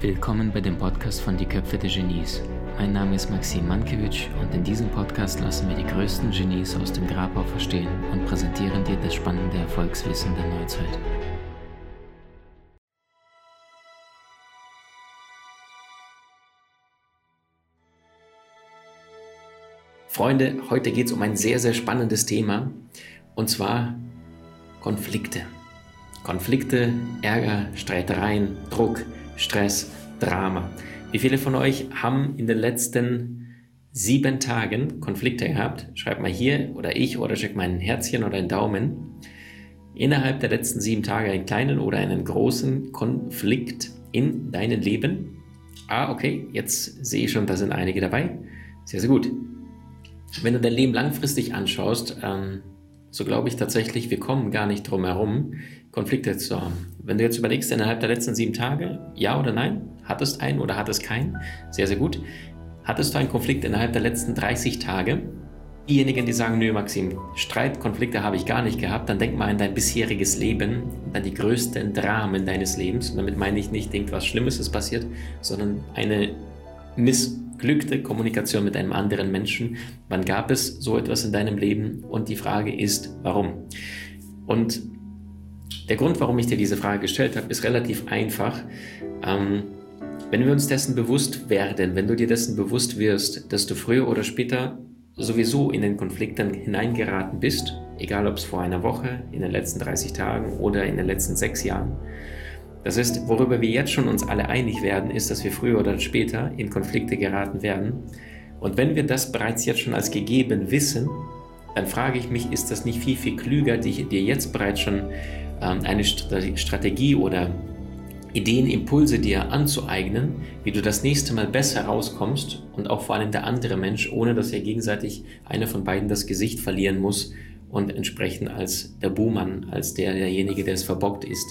Willkommen bei dem Podcast von Die Köpfe der Genies. Mein Name ist Maxim Mankewitsch und in diesem Podcast lassen wir die größten Genies aus dem Grabau verstehen und präsentieren dir das spannende Erfolgswissen der Neuzeit. Freunde, heute geht es um ein sehr, sehr spannendes Thema und zwar Konflikte. Konflikte, Ärger, Streitereien, Druck, Stress, Drama. Wie viele von euch haben in den letzten sieben Tagen Konflikte gehabt? Schreibt mal hier oder ich oder schickt mal ein Herzchen oder einen Daumen. Innerhalb der letzten sieben Tage einen kleinen oder einen großen Konflikt in deinem Leben? Ah, okay, jetzt sehe ich schon, da sind einige dabei. Sehr, sehr gut. Wenn du dein Leben langfristig anschaust, ähm, so glaube ich tatsächlich, wir kommen gar nicht drum herum, Konflikte zu haben. Wenn du jetzt überlegst, innerhalb der letzten sieben Tage, ja oder nein, hattest einen oder hattest keinen, sehr, sehr gut. Hattest du einen Konflikt innerhalb der letzten 30 Tage? Diejenigen, die sagen, nö, Maxim, Streit, Konflikte habe ich gar nicht gehabt, dann denk mal an dein bisheriges Leben, an die größten Dramen deines Lebens. Und damit meine ich nicht irgendwas Schlimmes ist passiert, sondern eine Miss glückte Kommunikation mit einem anderen Menschen. Wann gab es so etwas in deinem Leben? Und die Frage ist, warum? Und der Grund, warum ich dir diese Frage gestellt habe, ist relativ einfach. Ähm, wenn wir uns dessen bewusst werden, wenn du dir dessen bewusst wirst, dass du früher oder später sowieso in den Konflikten hineingeraten bist, egal ob es vor einer Woche, in den letzten 30 Tagen oder in den letzten sechs Jahren, das heißt, worüber wir jetzt schon uns alle einig werden, ist, dass wir früher oder später in Konflikte geraten werden. Und wenn wir das bereits jetzt schon als gegeben wissen, dann frage ich mich, ist das nicht viel, viel klüger, dir jetzt bereits schon ähm, eine Strategie oder Ideen, Impulse dir anzueignen, wie du das nächste Mal besser rauskommst und auch vor allem der andere Mensch, ohne dass er gegenseitig einer von beiden das Gesicht verlieren muss und entsprechend als der Buhmann, als der, derjenige, der es verbockt ist,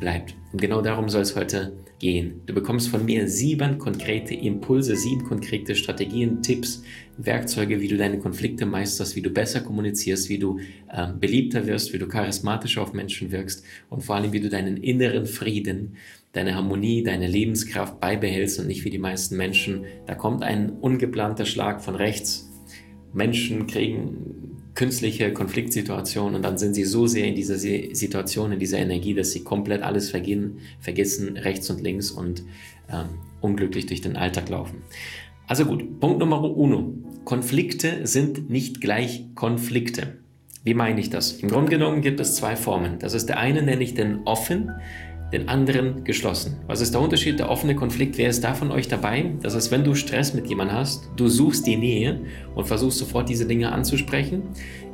bleibt. Und genau darum soll es heute gehen. Du bekommst von mir sieben konkrete Impulse, sieben konkrete Strategien, Tipps, Werkzeuge, wie du deine Konflikte meisterst, wie du besser kommunizierst, wie du äh, beliebter wirst, wie du charismatischer auf Menschen wirkst und vor allem, wie du deinen inneren Frieden, deine Harmonie, deine Lebenskraft beibehältst und nicht wie die meisten Menschen. Da kommt ein ungeplanter Schlag von rechts. Menschen kriegen künstliche Konfliktsituation und dann sind sie so sehr in dieser Situation, in dieser Energie, dass sie komplett alles vergehen, vergessen, rechts und links und ähm, unglücklich durch den Alltag laufen. Also gut, Punkt Nummer uno. Konflikte sind nicht gleich Konflikte. Wie meine ich das? Im Grunde genommen gibt es zwei Formen. Das ist der eine, nenne ich den offen, den anderen geschlossen. Was ist der Unterschied? Der offene Konflikt, wer ist da von euch dabei? Das heißt, wenn du Stress mit jemandem hast, du suchst die Nähe und versuchst sofort diese Dinge anzusprechen.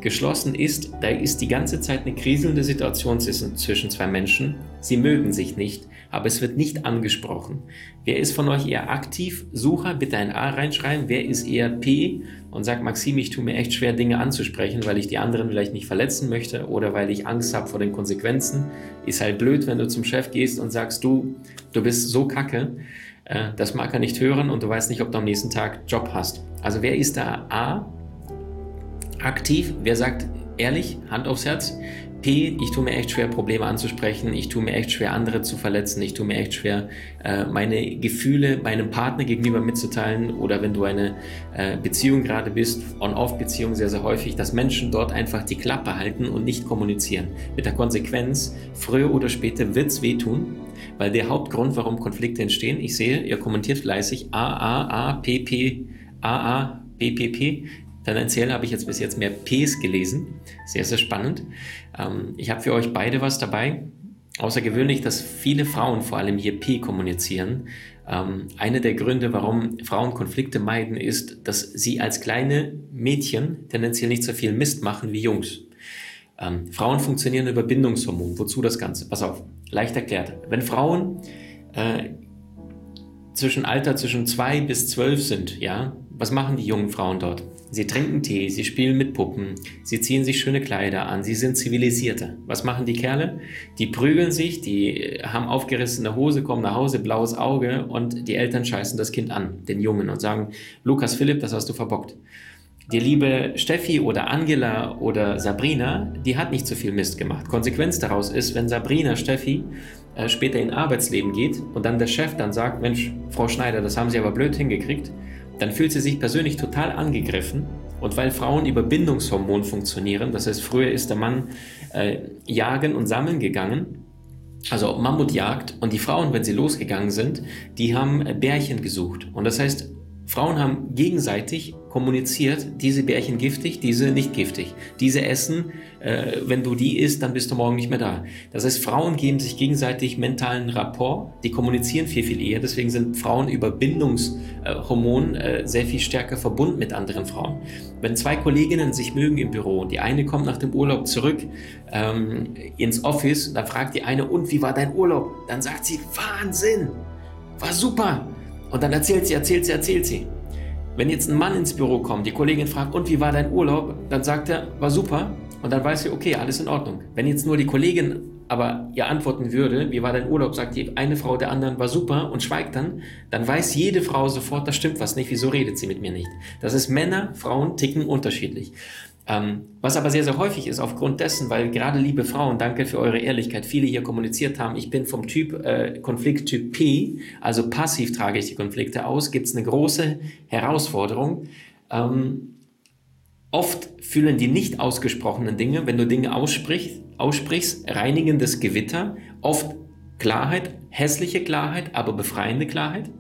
Geschlossen ist, da ist die ganze Zeit eine kriselnde Situation zwischen zwei Menschen. Sie mögen sich nicht, aber es wird nicht angesprochen. Wer ist von euch eher aktiv? Sucher, bitte ein A reinschreiben. Wer ist eher P und sagt, Maxim, ich tue mir echt schwer, Dinge anzusprechen, weil ich die anderen vielleicht nicht verletzen möchte oder weil ich Angst habe vor den Konsequenzen. Ist halt blöd, wenn du zum Chef gehst und sagst, du, du bist so kacke. Äh, das mag er nicht hören und du weißt nicht, ob du am nächsten Tag Job hast. Also wer ist da A? Aktiv, wer sagt ehrlich, Hand aufs Herz, P, ich tue mir echt schwer, Probleme anzusprechen, ich tue mir echt schwer, andere zu verletzen, ich tue mir echt schwer, äh, meine Gefühle meinem Partner gegenüber mitzuteilen. Oder wenn du eine äh, Beziehung gerade bist, On-Off-Beziehung sehr, sehr häufig, dass Menschen dort einfach die Klappe halten und nicht kommunizieren. Mit der Konsequenz, früher oder später wird es wehtun, weil der Hauptgrund, warum Konflikte entstehen, ich sehe, ihr kommentiert fleißig A, A, A, P, P, A, A, P, P, P, Tendenziell habe ich jetzt bis jetzt mehr Ps gelesen. Sehr, sehr spannend. Ähm, ich habe für euch beide was dabei. Außergewöhnlich, dass viele Frauen vor allem hier P kommunizieren. Ähm, einer der Gründe, warum Frauen Konflikte meiden, ist, dass sie als kleine Mädchen tendenziell nicht so viel Mist machen wie Jungs. Ähm, Frauen funktionieren über Bindungshormon. Wozu das Ganze? Pass auf, leicht erklärt. Wenn Frauen äh, zwischen Alter zwischen zwei bis zwölf sind, ja, was machen die jungen Frauen dort? Sie trinken Tee, sie spielen mit Puppen, sie ziehen sich schöne Kleider an, sie sind zivilisierter. Was machen die Kerle? Die prügeln sich, die haben aufgerissene Hose, kommen nach Hause, blaues Auge und die Eltern scheißen das Kind an, den Jungen, und sagen, Lukas Philipp, das hast du verbockt. Die liebe Steffi oder Angela oder Sabrina, die hat nicht so viel Mist gemacht. Konsequenz daraus ist, wenn Sabrina, Steffi äh, später in Arbeitsleben geht und dann der Chef dann sagt, Mensch, Frau Schneider, das haben Sie aber blöd hingekriegt, dann fühlt sie sich persönlich total angegriffen. Und weil Frauen über Bindungshormon funktionieren, das heißt, früher ist der Mann äh, jagen und sammeln gegangen, also Mammutjagd, und die Frauen, wenn sie losgegangen sind, die haben Bärchen gesucht. Und das heißt, Frauen haben gegenseitig kommuniziert, diese Bärchen giftig, diese nicht giftig. Diese essen, äh, wenn du die isst, dann bist du morgen nicht mehr da. Das heißt, Frauen geben sich gegenseitig mentalen Rapport, die kommunizieren viel, viel eher. Deswegen sind Frauen über Bindungshormon äh, sehr viel stärker verbunden mit anderen Frauen. Wenn zwei Kolleginnen sich mögen im Büro und die eine kommt nach dem Urlaub zurück ähm, ins Office, dann fragt die eine, und wie war dein Urlaub? Dann sagt sie, Wahnsinn, war super. Und dann erzählt sie, erzählt sie, erzählt sie. Wenn jetzt ein Mann ins Büro kommt, die Kollegin fragt, und wie war dein Urlaub? Dann sagt er, war super. Und dann weiß sie, okay, alles in Ordnung. Wenn jetzt nur die Kollegin aber ihr antworten würde, wie war dein Urlaub, sagt die eine Frau der anderen, war super und schweigt dann, dann weiß jede Frau sofort, da stimmt was nicht, wieso redet sie mit mir nicht? Das ist Männer, Frauen ticken unterschiedlich. Ähm, was aber sehr, sehr häufig ist, aufgrund dessen, weil gerade liebe Frauen, danke für eure Ehrlichkeit, viele hier kommuniziert haben, ich bin vom Typ äh, Konflikttyp P, also passiv trage ich die Konflikte aus, gibt es eine große Herausforderung. Ähm, oft fühlen die nicht ausgesprochenen Dinge, wenn du Dinge aussprichst, aussprichst, reinigendes Gewitter, oft Klarheit, hässliche Klarheit, aber befreiende Klarheit.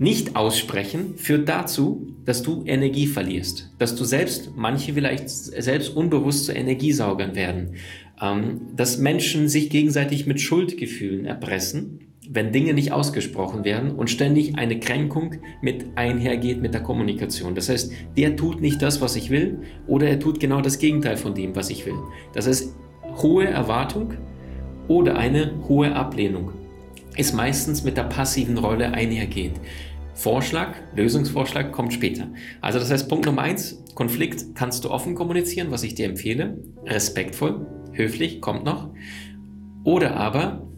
Nicht aussprechen führt dazu, dass du Energie verlierst, dass du selbst, manche vielleicht selbst unbewusst zu Energiesaugern werden, ähm, dass Menschen sich gegenseitig mit Schuldgefühlen erpressen, wenn Dinge nicht ausgesprochen werden und ständig eine Kränkung mit einhergeht mit der Kommunikation. Das heißt, der tut nicht das, was ich will, oder er tut genau das Gegenteil von dem, was ich will. Das heißt, hohe Erwartung oder eine hohe Ablehnung ist meistens mit der passiven Rolle einhergeht. Vorschlag, Lösungsvorschlag kommt später. Also das heißt, Punkt Nummer eins, Konflikt kannst du offen kommunizieren, was ich dir empfehle. Respektvoll, höflich, kommt noch. Oder aber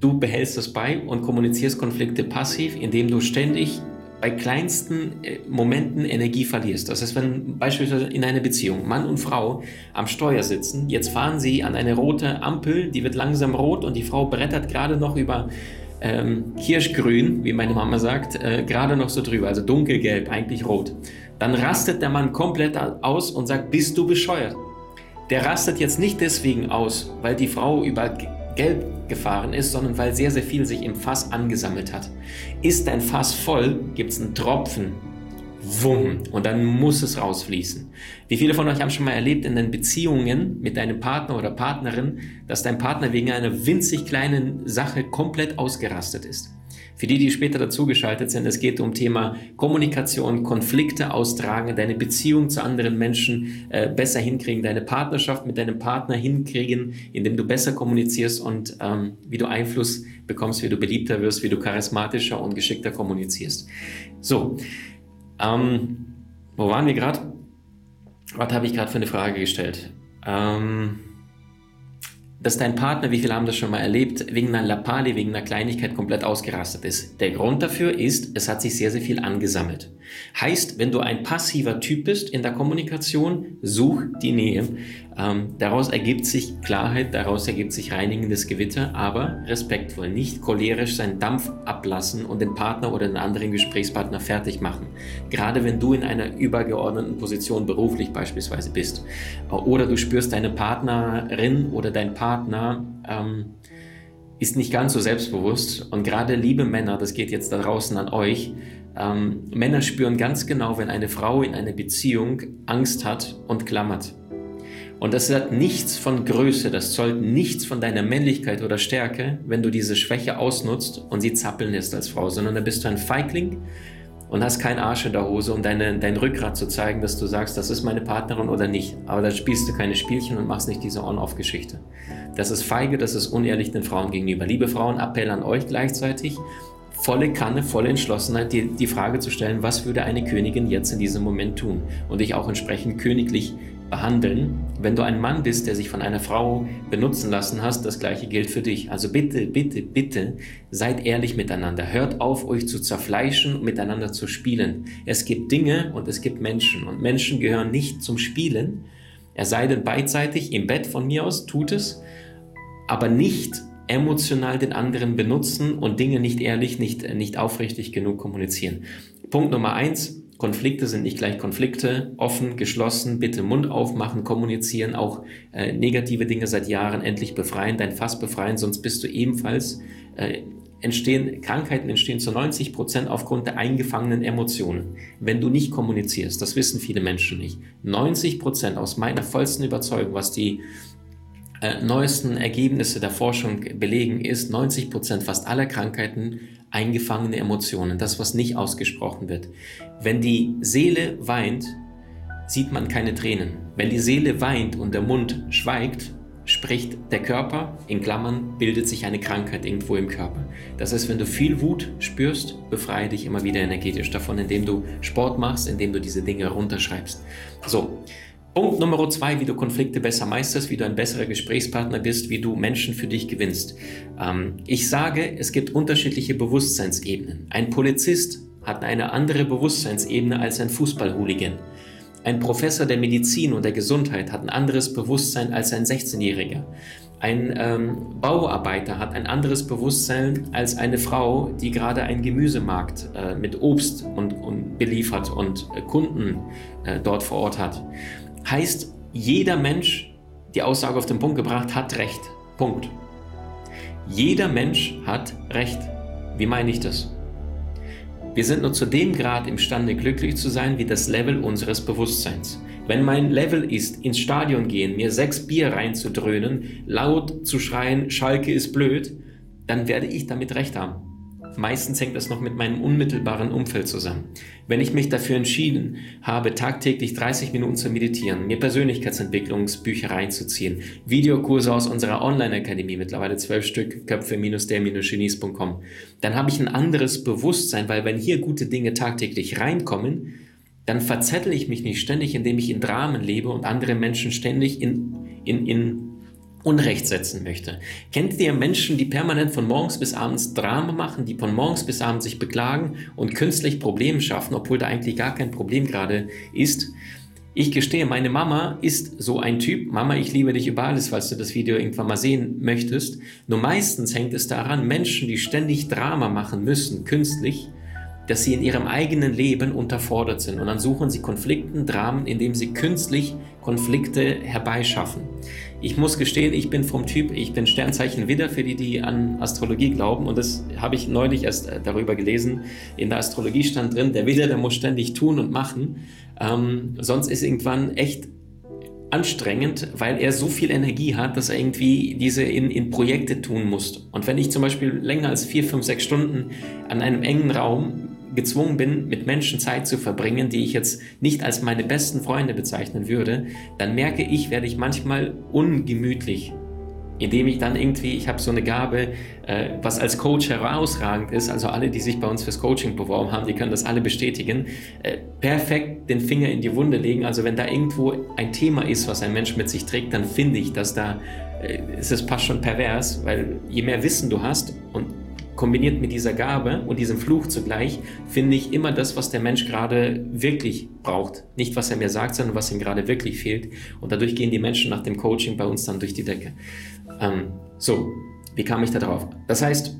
du behältst es bei und kommunizierst Konflikte passiv, indem du ständig bei kleinsten äh, Momenten Energie verlierst. Das heißt, wenn beispielsweise in einer Beziehung Mann und Frau am Steuer sitzen, jetzt fahren sie an eine rote Ampel, die wird langsam rot und die Frau brettert gerade noch über ähm, kirschgrün, wie meine Mama sagt, äh, gerade noch so drüber, also dunkelgelb, eigentlich rot. Dann rastet der Mann komplett aus und sagt, bist du bescheuert? Der rastet jetzt nicht deswegen aus, weil die Frau über gelb gefahren ist, sondern weil sehr, sehr viel sich im Fass angesammelt hat. Ist dein Fass voll, gibt es einen Tropfen wumm, und dann muss es rausfließen. Wie viele von euch haben schon mal erlebt in den Beziehungen mit deinem Partner oder Partnerin, dass dein Partner wegen einer winzig kleinen Sache komplett ausgerastet ist? Für die, die später dazugeschaltet sind, es geht um Thema Kommunikation, Konflikte austragen, deine Beziehung zu anderen Menschen äh, besser hinkriegen, deine Partnerschaft mit deinem Partner hinkriegen, indem du besser kommunizierst und ähm, wie du Einfluss bekommst, wie du beliebter wirst, wie du charismatischer und geschickter kommunizierst. So, ähm, wo waren wir gerade? Was habe ich gerade für eine Frage gestellt? Ähm, dass dein Partner, wie viele haben das schon mal erlebt, wegen einer Lappali, wegen einer Kleinigkeit komplett ausgerastet ist. Der Grund dafür ist, es hat sich sehr, sehr viel angesammelt. Heißt, wenn du ein passiver Typ bist in der Kommunikation, such die Nähe. Ähm, daraus ergibt sich Klarheit, daraus ergibt sich reinigendes Gewitter, aber respektvoll, nicht cholerisch seinen Dampf ablassen und den Partner oder den anderen Gesprächspartner fertig machen. Gerade wenn du in einer übergeordneten Position beruflich beispielsweise bist oder du spürst deine Partnerin oder dein Partner ähm, ist nicht ganz so selbstbewusst und gerade liebe Männer, das geht jetzt da draußen an euch, ähm, Männer spüren ganz genau, wenn eine Frau in einer Beziehung Angst hat und klammert. Und das hat nichts von Größe, das zollt nichts von deiner Männlichkeit oder Stärke, wenn du diese Schwäche ausnutzt und sie zappeln lässt als Frau, sondern da bist du ein Feigling und hast keinen Arsch in der Hose, um deine, dein Rückgrat zu zeigen, dass du sagst, das ist meine Partnerin oder nicht. Aber da spielst du keine Spielchen und machst nicht diese On-Off-Geschichte. Das ist feige, das ist unehrlich den Frauen gegenüber. Liebe Frauen, Appell an euch gleichzeitig volle Kanne, volle Entschlossenheit, die, die Frage zu stellen, was würde eine Königin jetzt in diesem Moment tun? Und dich auch entsprechend königlich behandeln. Wenn du ein Mann bist, der sich von einer Frau benutzen lassen hast, das gleiche gilt für dich. Also bitte, bitte, bitte seid ehrlich miteinander. Hört auf, euch zu zerfleischen und miteinander zu spielen. Es gibt Dinge und es gibt Menschen und Menschen gehören nicht zum Spielen. Er sei denn beidseitig im Bett von mir aus, tut es, aber nicht emotional den anderen benutzen und Dinge nicht ehrlich, nicht, nicht aufrichtig genug kommunizieren. Punkt Nummer eins, Konflikte sind nicht gleich Konflikte, offen, geschlossen, bitte Mund aufmachen, kommunizieren, auch äh, negative Dinge seit Jahren endlich befreien, dein Fass befreien, sonst bist du ebenfalls, äh, entstehen, Krankheiten entstehen zu 90 Prozent aufgrund der eingefangenen Emotionen. Wenn du nicht kommunizierst, das wissen viele Menschen nicht. 90 Prozent aus meiner vollsten Überzeugung, was die äh, neuesten Ergebnisse der Forschung belegen, ist 90 Prozent fast aller Krankheiten eingefangene Emotionen, das, was nicht ausgesprochen wird. Wenn die Seele weint, sieht man keine Tränen. Wenn die Seele weint und der Mund schweigt, spricht der Körper, in Klammern, bildet sich eine Krankheit irgendwo im Körper. Das heißt, wenn du viel Wut spürst, befreie dich immer wieder energetisch davon, indem du Sport machst, indem du diese Dinge runterschreibst. So, Punkt Nummer zwei, wie du Konflikte besser meisterst, wie du ein besserer Gesprächspartner bist, wie du Menschen für dich gewinnst. Ähm, ich sage, es gibt unterschiedliche Bewusstseinsebenen. Ein Polizist hat eine andere Bewusstseinsebene als ein Fußballhooligan. Ein Professor der Medizin und der Gesundheit hat ein anderes Bewusstsein als ein 16-Jähriger. Ein ähm, Bauarbeiter hat ein anderes Bewusstsein als eine Frau, die gerade einen Gemüsemarkt äh, mit Obst und, und beliefert und äh, Kunden äh, dort vor Ort hat. Heißt, jeder Mensch, die Aussage auf den Punkt gebracht, hat Recht. Punkt. Jeder Mensch hat Recht. Wie meine ich das? Wir sind nur zu dem Grad imstande, glücklich zu sein, wie das Level unseres Bewusstseins. Wenn mein Level ist, ins Stadion gehen, mir sechs Bier reinzudröhnen, laut zu schreien, Schalke ist blöd, dann werde ich damit recht haben. Meistens hängt das noch mit meinem unmittelbaren Umfeld zusammen. Wenn ich mich dafür entschieden habe, tagtäglich 30 Minuten zu meditieren, mir Persönlichkeitsentwicklungsbücher reinzuziehen, Videokurse aus unserer Online-Akademie, mittlerweile zwölf Stück, köpfe-der-genies.com, dann habe ich ein anderes Bewusstsein, weil wenn hier gute Dinge tagtäglich reinkommen, dann verzettel ich mich nicht ständig, indem ich in Dramen lebe und andere Menschen ständig in, in, in Unrecht setzen möchte. Kennt ihr Menschen, die permanent von morgens bis abends Drama machen, die von morgens bis abends sich beklagen und künstlich Probleme schaffen, obwohl da eigentlich gar kein Problem gerade ist? Ich gestehe, meine Mama ist so ein Typ. Mama, ich liebe dich über alles, falls du das Video irgendwann mal sehen möchtest. Nur meistens hängt es daran, Menschen, die ständig Drama machen müssen, künstlich, dass sie in ihrem eigenen Leben unterfordert sind. Und dann suchen sie Konflikten, Dramen, indem sie künstlich Konflikte herbeischaffen. Ich muss gestehen, ich bin vom Typ, ich bin Sternzeichen Widder für die, die an Astrologie glauben. Und das habe ich neulich erst äh, darüber gelesen. In der Astrologie stand drin, der Widder, der muss ständig tun und machen. Ähm, sonst ist irgendwann echt anstrengend, weil er so viel Energie hat, dass er irgendwie diese in, in Projekte tun muss. Und wenn ich zum Beispiel länger als vier, fünf, sechs Stunden an einem engen Raum gezwungen bin, mit Menschen Zeit zu verbringen, die ich jetzt nicht als meine besten Freunde bezeichnen würde, dann merke ich, werde ich manchmal ungemütlich indem ich dann irgendwie, ich habe so eine Gabe, äh, was als Coach herausragend ist, also alle, die sich bei uns fürs Coaching beworben haben, die können das alle bestätigen, äh, perfekt den Finger in die Wunde legen. Also wenn da irgendwo ein Thema ist, was ein Mensch mit sich trägt, dann finde ich, dass da, äh, ist es fast schon pervers, weil je mehr Wissen du hast und kombiniert mit dieser Gabe und diesem Fluch zugleich, finde ich immer das, was der Mensch gerade wirklich braucht. Nicht, was er mir sagt, sondern was ihm gerade wirklich fehlt. Und dadurch gehen die Menschen nach dem Coaching bei uns dann durch die Decke. Ähm, so, wie kam ich da drauf? Das heißt,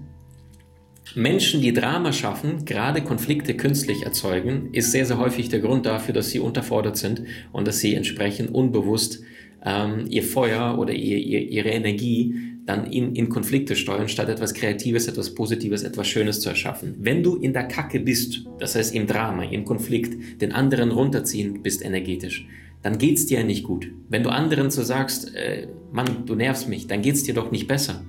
Menschen, die Drama schaffen, gerade Konflikte künstlich erzeugen, ist sehr, sehr häufig der Grund dafür, dass sie unterfordert sind und dass sie entsprechend unbewusst ähm, ihr Feuer oder ihr, ihr, ihre Energie dann in, in Konflikte steuern, statt etwas Kreatives, etwas Positives, etwas Schönes zu erschaffen. Wenn du in der Kacke bist, das heißt im Drama, im Konflikt, den anderen runterziehen bist energetisch, dann geht's dir nicht gut. Wenn du anderen so sagst, äh, Mann, du nervst mich, dann geht's dir doch nicht besser.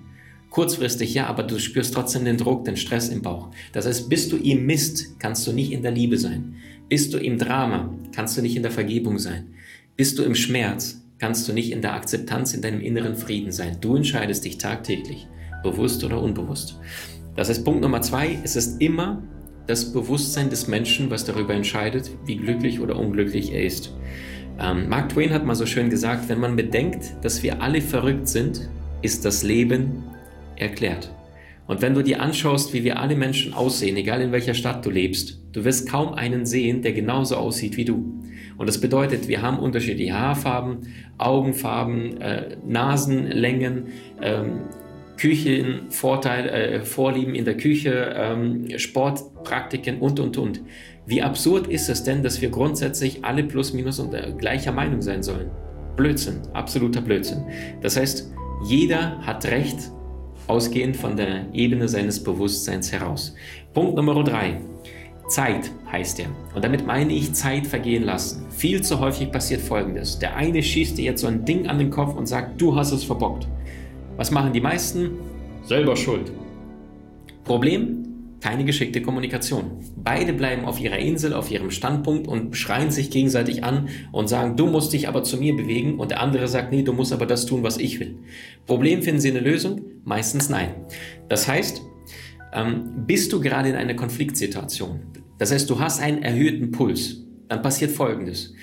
Kurzfristig ja, aber du spürst trotzdem den Druck, den Stress im Bauch. Das heißt, bist du im Mist, kannst du nicht in der Liebe sein. Bist du im Drama, kannst du nicht in der Vergebung sein. Bist du im Schmerz, kannst du nicht in der Akzeptanz in deinem inneren Frieden sein. Du entscheidest dich tagtäglich, bewusst oder unbewusst. Das ist Punkt Nummer zwei. Es ist immer das Bewusstsein des Menschen, was darüber entscheidet, wie glücklich oder unglücklich er ist. Ähm, Mark Twain hat mal so schön gesagt, wenn man bedenkt, dass wir alle verrückt sind, ist das Leben erklärt. Und wenn du dir anschaust, wie wir alle Menschen aussehen, egal in welcher Stadt du lebst, du wirst kaum einen sehen, der genauso aussieht wie du. Und das bedeutet, wir haben unterschiedliche Haarfarben, Augenfarben, äh, Nasenlängen, ähm, Küchenvorteil, äh, Vorlieben in der Küche, ähm, Sportpraktiken und, und, und. Wie absurd ist es denn, dass wir grundsätzlich alle plus minus und äh, gleicher Meinung sein sollen? Blödsinn, absoluter Blödsinn. Das heißt, jeder hat Recht, ausgehend von der Ebene seines Bewusstseins heraus. Punkt Nummer drei. Zeit heißt er. Und damit meine ich Zeit vergehen lassen. Viel zu häufig passiert Folgendes. Der eine schießt dir jetzt so ein Ding an den Kopf und sagt, du hast es verbockt. Was machen die meisten? Selber schuld. Problem? Keine geschickte Kommunikation. Beide bleiben auf ihrer Insel, auf ihrem Standpunkt und schreien sich gegenseitig an und sagen, du musst dich aber zu mir bewegen und der andere sagt, nee, du musst aber das tun, was ich will. Problem, finden Sie eine Lösung? Meistens nein. Das heißt, ähm, bist du gerade in einer Konfliktsituation, das heißt, du hast einen erhöhten Puls, dann passiert Folgendes.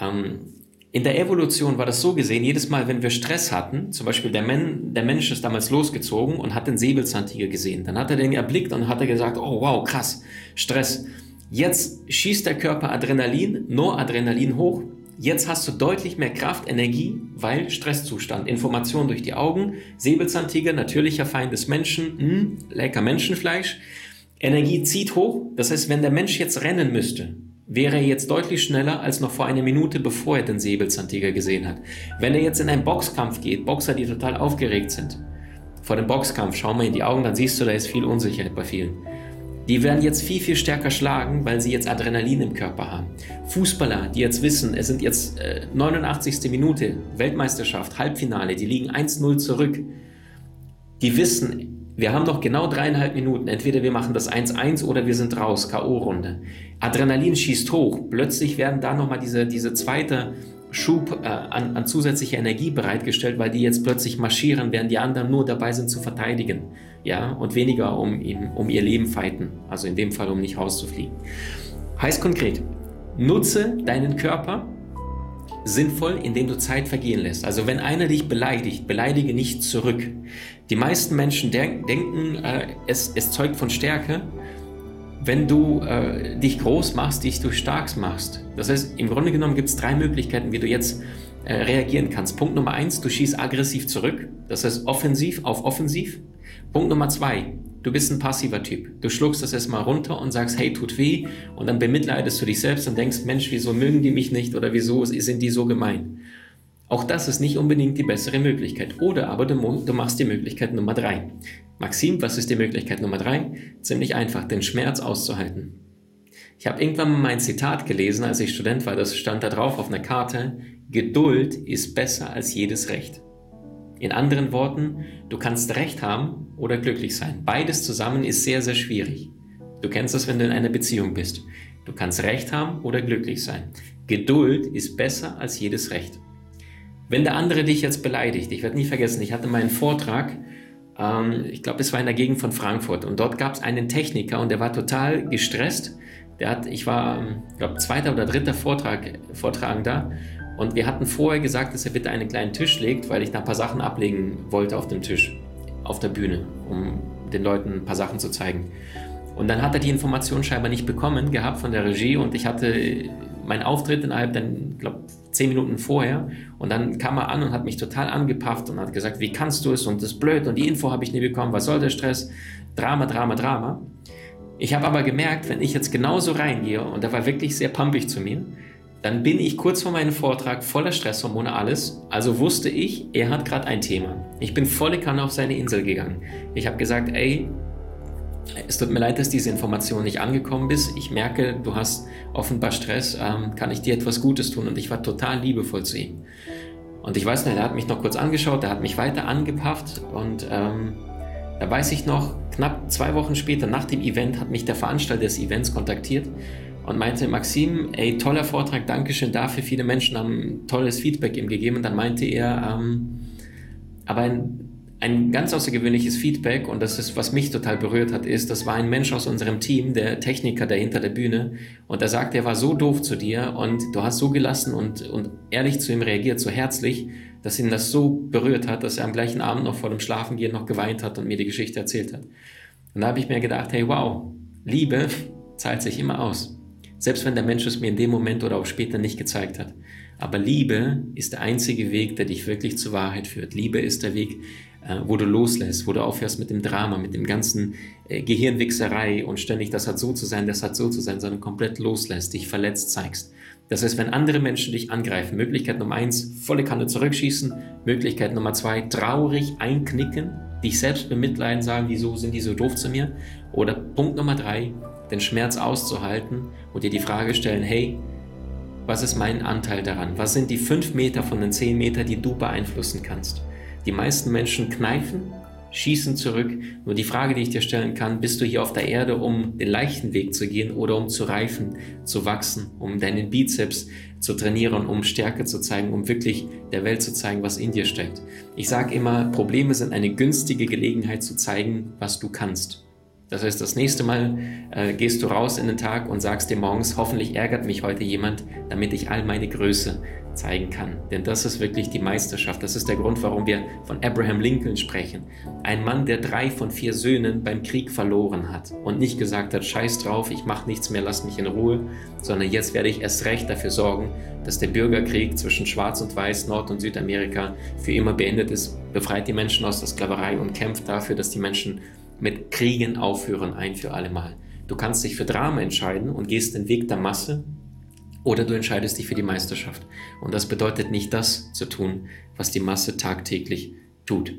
Ähm, in der Evolution war das so gesehen, jedes Mal, wenn wir Stress hatten, zum Beispiel der, Men der Mensch ist damals losgezogen und hat den Säbelzahntiger gesehen. Dann hat er den erblickt und hat er gesagt, oh wow, krass, Stress. Jetzt schießt der Körper Adrenalin, Noradrenalin hoch. Jetzt hast du deutlich mehr Kraft, Energie, weil Stresszustand, Information durch die Augen, Säbelzahntiger, natürlicher Feind des Menschen, mh, hm, lecker Menschenfleisch. Energie zieht hoch. Das heißt, wenn der Mensch jetzt rennen müsste, wäre er jetzt deutlich schneller als noch vor einer Minute, bevor er den Säbelzahntiger gesehen hat. Wenn er jetzt in einen Boxkampf geht, Boxer, die total aufgeregt sind, vor dem Boxkampf, schau mal in die Augen, dann siehst du, da ist viel Unsicherheit bei vielen. Die werden jetzt viel, viel stärker schlagen, weil sie jetzt Adrenalin im Körper haben. Fußballer, die jetzt wissen, es sind jetzt äh, 89. Minute, Weltmeisterschaft, Halbfinale, die liegen 1-0 zurück. Die wissen, wir haben noch genau dreieinhalb Minuten. Entweder wir machen das 1-1 oder wir sind raus, K.O.-Runde. Adrenalin schießt hoch. Plötzlich werden da nochmal diese, diese zweite Schub äh, an, an zusätzlicher Energie bereitgestellt, weil die jetzt plötzlich marschieren, während die anderen nur dabei sind zu verteidigen. Ja, und weniger um, um ihr Leben fighten. Also in dem Fall, um nicht rauszufliegen. Heißt konkret, nutze deinen Körper sinnvoll, indem du Zeit vergehen lässt. Also wenn einer dich beleidigt, beleidige nicht zurück. Die meisten Menschen denk, denken, äh, es, es zeugt von Stärke, wenn du äh, dich groß machst, dich du stark machst. Das heißt, im Grunde genommen gibt es drei Möglichkeiten, wie du jetzt äh, reagieren kannst. Punkt Nummer eins, du schießt aggressiv zurück. Das heißt offensiv auf offensiv. Punkt Nummer zwei, du bist ein passiver Typ. Du schluckst das erstmal runter und sagst, hey, tut weh. Und dann bemitleidest du dich selbst und denkst, Mensch, wieso mögen die mich nicht oder wieso sind die so gemein? Auch das ist nicht unbedingt die bessere Möglichkeit. Oder aber du, du machst die Möglichkeit Nummer drei. Maxim, was ist die Möglichkeit Nummer drei? Ziemlich einfach, den Schmerz auszuhalten. Ich habe irgendwann mal mein Zitat gelesen, als ich Student war, das stand da drauf auf einer Karte, Geduld ist besser als jedes Recht. In anderen Worten, du kannst Recht haben oder glücklich sein. Beides zusammen ist sehr, sehr schwierig. Du kennst das, wenn du in einer Beziehung bist. Du kannst Recht haben oder glücklich sein. Geduld ist besser als jedes Recht. Wenn der andere dich jetzt beleidigt, ich werde nie vergessen, ich hatte meinen Vortrag, ähm, ich glaube, es war in der Gegend von Frankfurt und dort gab es einen Techniker und der war total gestresst. Der hat, ich war, ähm, glaube, zweiter oder dritter Vortrag, Vortragender und wir hatten vorher gesagt, dass er bitte einen kleinen Tisch legt, weil ich da ein paar Sachen ablegen wollte auf dem Tisch, auf der Bühne, um den Leuten ein paar Sachen zu zeigen. Und dann hat er die Information scheinbar nicht bekommen gehabt von der Regie und ich hatte meinen Auftritt innerhalb dann, glaube zehn Minuten vorher und dann kam er an und hat mich total angepafft und hat gesagt, wie kannst du es und das ist blöd und die Info habe ich nie bekommen, was soll der Stress? Drama, Drama, Drama. Ich habe aber gemerkt, wenn ich jetzt genauso reingehe und er war wirklich sehr pumpig zu mir, dann bin ich kurz vor meinem Vortrag voller Stresshormone alles. Also wusste ich, er hat gerade ein Thema. Ich bin volle Kanne auf seine Insel gegangen. Ich habe gesagt, ey, es tut mir leid, dass diese Information nicht angekommen ist. Ich merke, du hast offenbar Stress. Ähm, kann ich dir etwas Gutes tun? Und ich war total liebevoll zu ihm. Und ich weiß nicht, er hat mich noch kurz angeschaut, er hat mich weiter angepafft und ähm, da weiß ich noch, knapp zwei Wochen später nach dem Event hat mich der Veranstalter des Events kontaktiert und meinte, Maxim, ey, toller Vortrag, Dankeschön dafür. Viele Menschen haben tolles Feedback ihm gegeben. Und dann meinte er, ähm, aber ein, ein ganz außergewöhnliches Feedback und das ist, was mich total berührt hat, ist, das war ein Mensch aus unserem Team, der Techniker, der hinter der Bühne und er sagt, er war so doof zu dir und du hast so gelassen und, und ehrlich zu ihm reagiert, so herzlich, dass ihn das so berührt hat, dass er am gleichen Abend noch vor dem Schlafengehen noch geweint hat und mir die Geschichte erzählt hat. Und da habe ich mir gedacht, hey wow, Liebe zahlt sich immer aus. Selbst wenn der Mensch es mir in dem Moment oder auch später nicht gezeigt hat. Aber Liebe ist der einzige Weg, der dich wirklich zur Wahrheit führt. Liebe ist der Weg, äh, wo du loslässt, wo du aufhörst mit dem Drama, mit dem ganzen äh, Gehirnwichserei und ständig, das hat so zu sein, das hat so zu sein, sondern komplett loslässt, dich verletzt zeigst. Das heißt, wenn andere Menschen dich angreifen, Möglichkeit Nummer eins, volle Kanne zurückschießen, Möglichkeit Nummer zwei, traurig einknicken, dich selbst bemitleiden, sagen, wieso sind die so doof zu mir? Oder Punkt Nummer drei, den Schmerz auszuhalten und dir die Frage stellen, hey, was ist mein Anteil daran? Was sind die fünf Meter von den zehn Meter, die du beeinflussen kannst? Die meisten Menschen kneifen, schießen zurück. Nur die Frage, die ich dir stellen kann, bist du hier auf der Erde, um den leichten Weg zu gehen oder um zu reifen, zu wachsen, um deinen Bizeps zu trainieren, um Stärke zu zeigen, um wirklich der Welt zu zeigen, was in dir steckt. Ich sage immer, Probleme sind eine günstige Gelegenheit zu zeigen, was du kannst. Das heißt, das nächste Mal äh, gehst du raus in den Tag und sagst dir morgens, hoffentlich ärgert mich heute jemand, damit ich all meine Größe zeigen kann. Denn das ist wirklich die Meisterschaft. Das ist der Grund, warum wir von Abraham Lincoln sprechen. Ein Mann, der drei von vier Söhnen beim Krieg verloren hat und nicht gesagt hat, scheiß drauf, ich mache nichts mehr, lass mich in Ruhe, sondern jetzt werde ich erst recht dafür sorgen, dass der Bürgerkrieg zwischen Schwarz und Weiß, Nord- und Südamerika für immer beendet ist, befreit die Menschen aus der Sklaverei und kämpft dafür, dass die Menschen mit Kriegen aufhören ein für alle Mal. Du kannst dich für Drama entscheiden und gehst den Weg der Masse oder du entscheidest dich für die Meisterschaft. Und das bedeutet nicht das zu tun, was die Masse tagtäglich tut.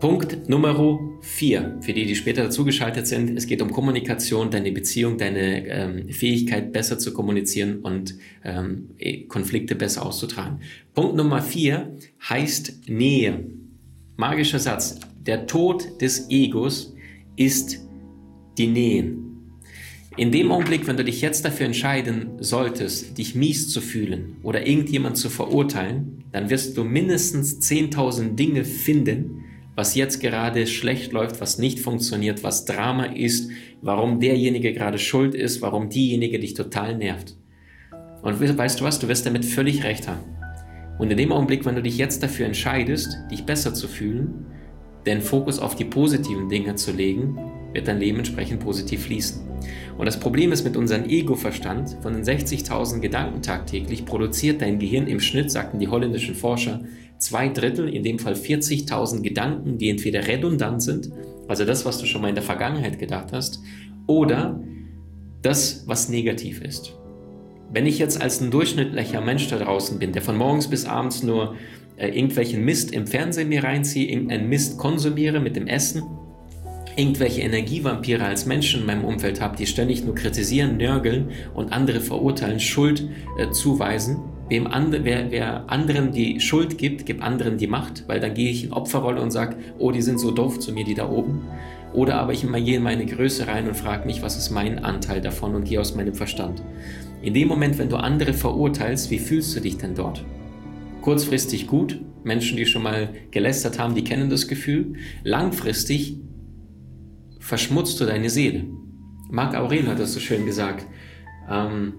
Punkt Nummer vier, für die, die später dazugeschaltet sind. Es geht um Kommunikation, deine Beziehung, deine ähm, Fähigkeit, besser zu kommunizieren und ähm, Konflikte besser auszutragen. Punkt Nummer vier heißt Nähe. Magischer Satz. Der Tod des Egos ist die Nähe. In dem Augenblick, wenn du dich jetzt dafür entscheiden solltest, dich mies zu fühlen oder irgendjemand zu verurteilen, dann wirst du mindestens 10.000 Dinge finden, was jetzt gerade schlecht läuft, was nicht funktioniert, was Drama ist, warum derjenige gerade schuld ist, warum diejenige dich total nervt. Und weißt du was, du wirst damit völlig recht haben. Und in dem Augenblick, wenn du dich jetzt dafür entscheidest, dich besser zu fühlen, den Fokus auf die positiven Dinge zu legen, wird dein Leben entsprechend positiv fließen. Und das Problem ist mit unserem Ego-Verstand, von den 60.000 Gedanken tagtäglich produziert dein Gehirn im Schnitt, sagten die holländischen Forscher, zwei Drittel, in dem Fall 40.000 Gedanken, die entweder redundant sind, also das, was du schon mal in der Vergangenheit gedacht hast, oder das, was negativ ist. Wenn ich jetzt als ein durchschnittlicher Mensch da draußen bin, der von morgens bis abends nur äh, irgendwelchen Mist im Fernsehen mir reinziehe, irgendeinen Mist konsumiere mit dem Essen, irgendwelche Energievampire als Menschen in meinem Umfeld habe, die ständig nur kritisieren, nörgeln und andere verurteilen, Schuld äh, zuweisen, wem and wer, wer, anderen die Schuld gibt, gibt anderen die Macht, weil dann gehe ich in Opferrolle und sage, oh, die sind so doof zu mir, die da oben. Oder aber ich gehe in meine Größe rein und frage mich, was ist mein Anteil davon und gehe aus meinem Verstand. In dem Moment, wenn du andere verurteilst, wie fühlst du dich denn dort? Kurzfristig gut, Menschen, die schon mal gelästert haben, die kennen das Gefühl. Langfristig verschmutzt du deine Seele. Marc Aurel hat das so schön gesagt. Ähm,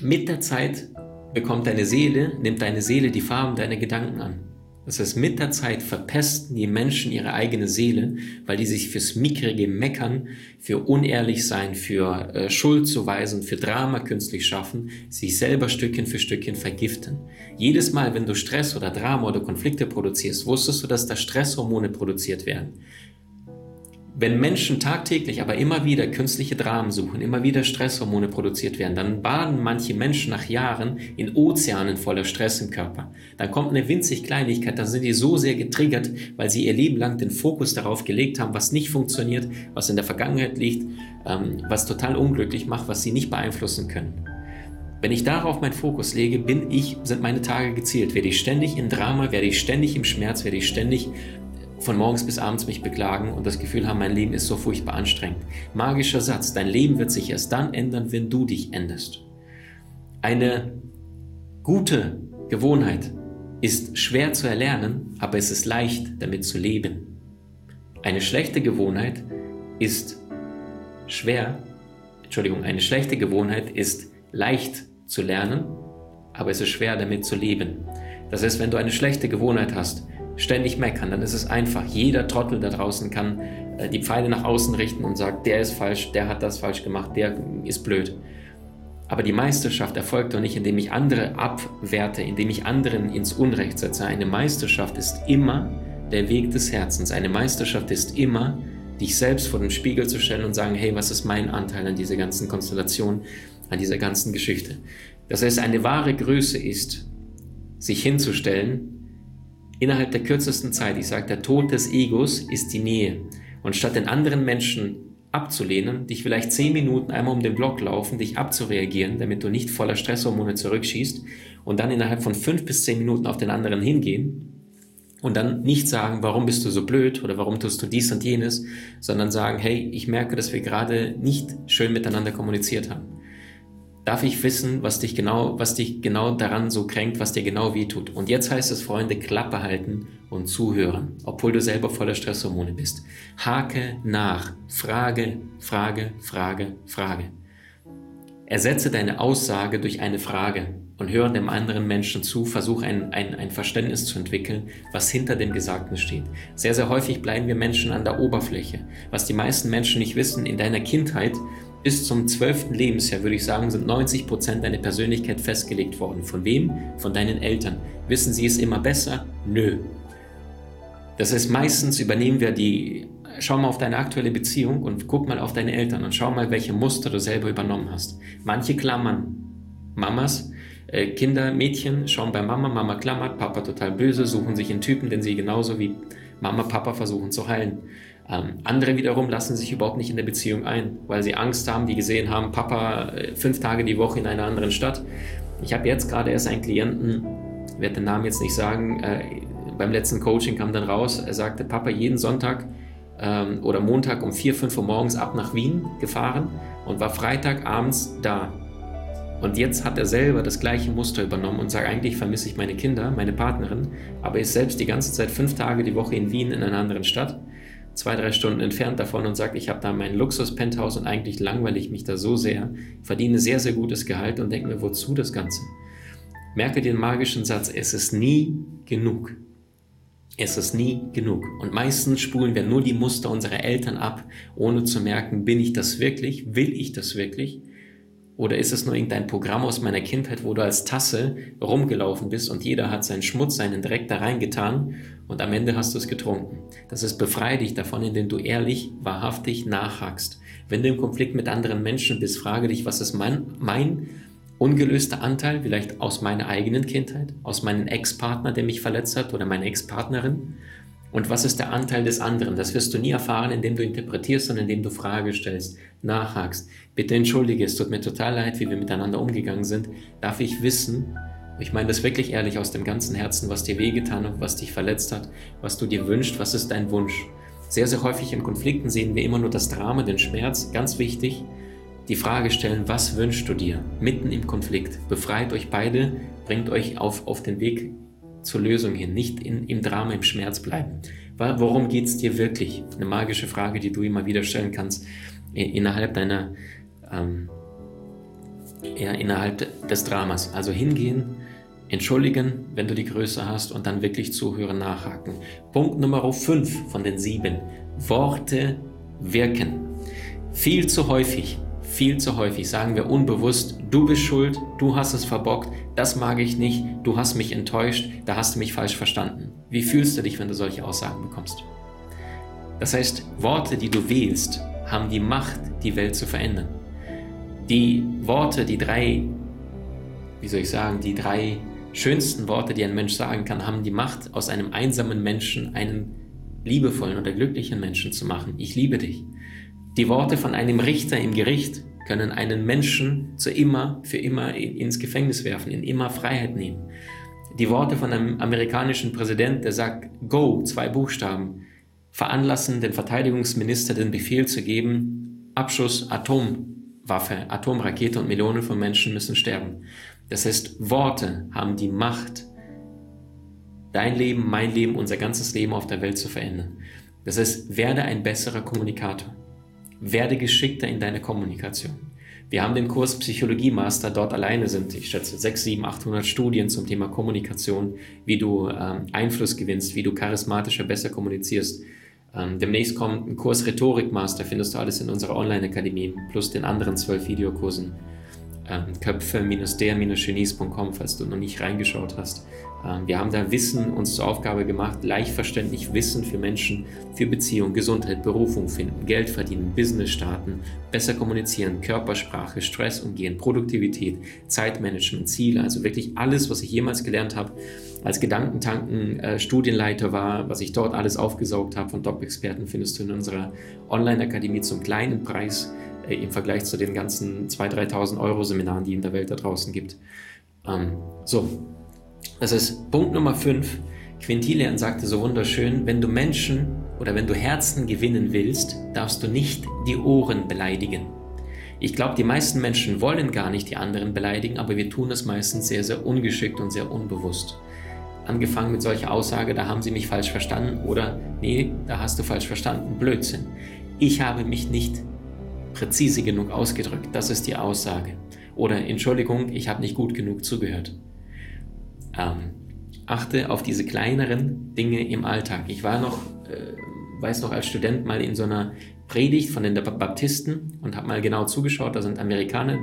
mit der Zeit bekommt deine Seele, nimmt deine Seele die Farben deiner Gedanken an. Das heißt, mit der Zeit verpesten die Menschen ihre eigene Seele, weil die sich fürs mickrige Meckern, für unehrlich sein, für äh, Schuld zuweisen, für Drama künstlich schaffen, sich selber Stückchen für Stückchen vergiften. Jedes Mal, wenn du Stress oder Drama oder Konflikte produzierst, wusstest du, dass da Stresshormone produziert werden. Wenn Menschen tagtäglich aber immer wieder künstliche Dramen suchen, immer wieder Stresshormone produziert werden, dann baden manche Menschen nach Jahren in Ozeanen voller Stress im Körper. Dann kommt eine winzig Kleinigkeit, dann sind die so sehr getriggert, weil sie ihr Leben lang den Fokus darauf gelegt haben, was nicht funktioniert, was in der Vergangenheit liegt, ähm, was total unglücklich macht, was sie nicht beeinflussen können. Wenn ich darauf meinen Fokus lege, bin ich, sind meine Tage gezielt. Werde ich ständig in Drama, werde ich ständig im Schmerz, werde ich ständig von morgens bis abends mich beklagen und das Gefühl haben, mein Leben ist so furchtbar anstrengend. Magischer Satz, dein Leben wird sich erst dann ändern, wenn du dich änderst. Eine gute Gewohnheit ist schwer zu erlernen, aber es ist leicht, damit zu leben. Eine schlechte Gewohnheit ist schwer, Entschuldigung, eine schlechte Gewohnheit ist leicht zu lernen, aber es ist schwer, damit zu leben. Das heißt, wenn du eine schlechte Gewohnheit hast, ständig meckern, dann ist es einfach. Jeder Trottel da draußen kann äh, die Pfeile nach außen richten und sagt, der ist falsch, der hat das falsch gemacht, der ist blöd. Aber die Meisterschaft erfolgt doch nicht, indem ich andere abwerte, indem ich anderen ins Unrecht setze. Eine Meisterschaft ist immer der Weg des Herzens. Eine Meisterschaft ist immer, dich selbst vor den Spiegel zu stellen und sagen, hey, was ist mein Anteil an dieser ganzen Konstellation, an dieser ganzen Geschichte? Das heißt, eine wahre Größe ist, sich hinzustellen, innerhalb der kürzesten Zeit, ich sage, der Tod des Egos ist die Nähe. Und statt den anderen Menschen abzulehnen, dich vielleicht zehn Minuten einmal um den Block laufen, dich abzureagieren, damit du nicht voller Stresshormone zurückschießt und dann innerhalb von fünf bis zehn Minuten auf den anderen hingehen und dann nicht sagen, warum bist du so blöd oder warum tust du dies und jenes, sondern sagen, hey, ich merke, dass wir gerade nicht schön miteinander kommuniziert haben darf ich wissen, was dich genau, was dich genau daran so kränkt, was dir genau wehtut. Und jetzt heißt es, Freunde, Klappe halten und zuhören, obwohl du selber voller Stresshormone bist. Hake nach. Frage, Frage, Frage, Frage. Ersetze deine Aussage durch eine Frage und höre dem anderen Menschen zu, versuche ein, ein, ein Verständnis zu entwickeln, was hinter dem Gesagten steht. Sehr, sehr häufig bleiben wir Menschen an der Oberfläche. Was die meisten Menschen nicht wissen, in deiner Kindheit bis zum zwölften Lebensjahr, würde ich sagen, sind 90 Prozent deiner Persönlichkeit festgelegt worden. Von wem? Von deinen Eltern. Wissen sie es immer besser? Nö. Das heißt, meistens übernehmen wir die, schau mal auf deine aktuelle Beziehung und guck mal auf deine Eltern und schau mal, welche Muster du selber übernommen hast. Manche klammern. Mamas, äh, Kinder, Mädchen schauen bei Mama, Mama klammert, Papa total böse, suchen sich einen Typen, den sie genauso wie Mama, Papa versuchen zu heilen. Ähm, andere wiederum lassen sich überhaupt nicht in der Beziehung ein, weil sie Angst haben, die gesehen haben, Papa äh, fünf Tage die Woche in einer anderen Stadt. Ich habe jetzt gerade erst einen Klienten, werde den Namen jetzt nicht sagen, äh, beim letzten Coaching kam dann raus, er sagte, Papa jeden Sonntag ähm, oder Montag um 4, 5 Uhr morgens ab nach Wien gefahren und war Freitag abends da. Und jetzt hat er selber das gleiche Muster übernommen und sagt, eigentlich vermisse ich meine Kinder, meine Partnerin, aber ist selbst die ganze Zeit fünf Tage die Woche in Wien in einer anderen Stadt zwei, drei Stunden entfernt davon und sagt, ich habe da mein Luxus-Penthouse und eigentlich langweile ich mich da so sehr, verdiene sehr, sehr gutes Gehalt und denke mir, wozu das Ganze? Merke den magischen Satz, es ist nie genug. Es ist nie genug. Und meistens spulen wir nur die Muster unserer Eltern ab, ohne zu merken, bin ich das wirklich? Will ich das wirklich? Oder ist es nur irgendein Programm aus meiner Kindheit, wo du als Tasse rumgelaufen bist und jeder hat seinen Schmutz, seinen Dreck da reingetan und am Ende hast du es getrunken? Das ist befreie dich davon, indem du ehrlich, wahrhaftig nachhakst. Wenn du im Konflikt mit anderen Menschen bist, frage dich, was ist mein, mein ungelöster Anteil, vielleicht aus meiner eigenen Kindheit, aus meinem Ex-Partner, der mich verletzt hat oder meine Ex-Partnerin? Und was ist der Anteil des anderen? Das wirst du nie erfahren, indem du interpretierst, sondern indem du Frage stellst, nachhakst. Bitte entschuldige, es tut mir total leid, wie wir miteinander umgegangen sind. Darf ich wissen, ich meine das wirklich ehrlich aus dem ganzen Herzen, was dir wehgetan hat, was dich verletzt hat, was du dir wünschst, was ist dein Wunsch? Sehr, sehr häufig in Konflikten sehen wir immer nur das Drama, den Schmerz. Ganz wichtig, die Frage stellen, was wünschst du dir? Mitten im Konflikt. Befreit euch beide, bringt euch auf, auf den Weg zur Lösung hin, nicht in, im Drama, im Schmerz bleiben. Worum geht es dir wirklich? Eine magische Frage, die du immer wieder stellen kannst innerhalb deiner, ähm, ja, innerhalb des Dramas. Also hingehen, entschuldigen, wenn du die Größe hast und dann wirklich zuhören, nachhaken. Punkt Nummer 5 von den sieben. Worte wirken. Viel zu häufig viel zu häufig sagen wir unbewusst, du bist schuld, du hast es verbockt, das mag ich nicht, du hast mich enttäuscht, da hast du mich falsch verstanden. Wie fühlst du dich, wenn du solche Aussagen bekommst? Das heißt, Worte, die du wählst, haben die Macht, die Welt zu verändern. Die Worte, die drei, wie soll ich sagen, die drei schönsten Worte, die ein Mensch sagen kann, haben die Macht, aus einem einsamen Menschen einen liebevollen oder glücklichen Menschen zu machen. Ich liebe dich. Die Worte von einem Richter im Gericht können einen Menschen zu immer, für immer ins Gefängnis werfen, in immer Freiheit nehmen. Die Worte von einem amerikanischen Präsident, der sagt, Go, zwei Buchstaben, veranlassen den Verteidigungsminister den Befehl zu geben, Abschuss Atomwaffe, Atomrakete und Millionen von Menschen müssen sterben. Das heißt, Worte haben die Macht, dein Leben, mein Leben, unser ganzes Leben auf der Welt zu verändern. Das heißt, werde ein besserer Kommunikator. Werde geschickter in deiner Kommunikation. Wir haben den Kurs Psychologie Master, dort alleine sind, ich schätze, 6, 7, 800 Studien zum Thema Kommunikation, wie du ähm, Einfluss gewinnst, wie du charismatischer besser kommunizierst. Ähm, demnächst kommt ein Kurs Rhetorik Master, findest du alles in unserer Online-Akademie, plus den anderen zwölf Videokursen. Ähm, Köpfe-der-genies.com, falls du noch nicht reingeschaut hast. Ähm, wir haben da Wissen uns zur Aufgabe gemacht, leicht verständlich Wissen für Menschen, für Beziehung, Gesundheit, Berufung finden, Geld verdienen, Business starten, besser kommunizieren, Körpersprache, Stress umgehen, Produktivität, Zeitmanagement, Ziele, also wirklich alles, was ich jemals gelernt habe, als Gedankentanken äh, Studienleiter war, was ich dort alles aufgesaugt habe von Top-Experten, findest du in unserer Online-Akademie zum kleinen Preis äh, im Vergleich zu den ganzen 2.000, 3.000 Euro Seminaren, die in der Welt da draußen gibt. Ähm, so, das ist Punkt Nummer 5. Quintilian sagte so wunderschön, wenn du Menschen oder wenn du Herzen gewinnen willst, darfst du nicht die Ohren beleidigen. Ich glaube, die meisten Menschen wollen gar nicht die anderen beleidigen, aber wir tun es meistens sehr, sehr ungeschickt und sehr unbewusst. Angefangen mit solcher Aussage, da haben sie mich falsch verstanden oder nee, da hast du falsch verstanden, Blödsinn. Ich habe mich nicht präzise genug ausgedrückt, das ist die Aussage. Oder Entschuldigung, ich habe nicht gut genug zugehört. Ähm, achte auf diese kleineren Dinge im Alltag. Ich war noch, äh, weiß noch als Student mal in so einer Predigt von den Baptisten und habe mal genau zugeschaut. Da sind Amerikaner,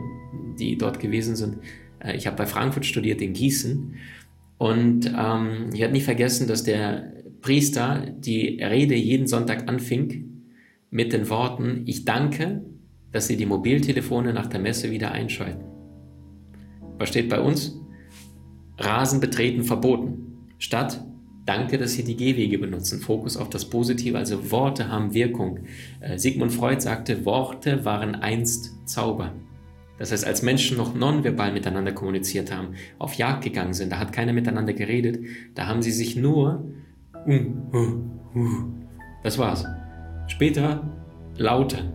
die dort gewesen sind. Äh, ich habe bei Frankfurt studiert in Gießen und ähm, ich habe nicht vergessen, dass der Priester die Rede jeden Sonntag anfing mit den Worten: Ich danke, dass Sie die Mobiltelefone nach der Messe wieder einschalten. Was steht bei uns? Rasen betreten verboten. Statt Danke, dass Sie die Gehwege benutzen. Fokus auf das Positive, also Worte haben Wirkung. Äh, Sigmund Freud sagte, Worte waren einst Zauber. Das heißt, als Menschen noch nonverbal miteinander kommuniziert haben, auf Jagd gegangen sind, da hat keiner miteinander geredet, da haben sie sich nur das war's. Später Laute,